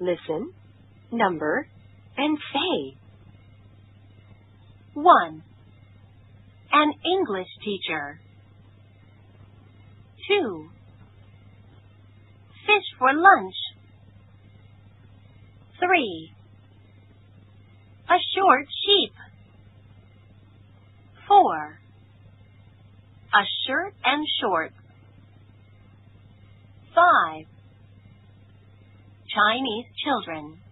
Listen, number, and say. 1. An English teacher. 2. Fish for lunch. 3. A short sheep. 4. A shirt and shorts. Chinese children.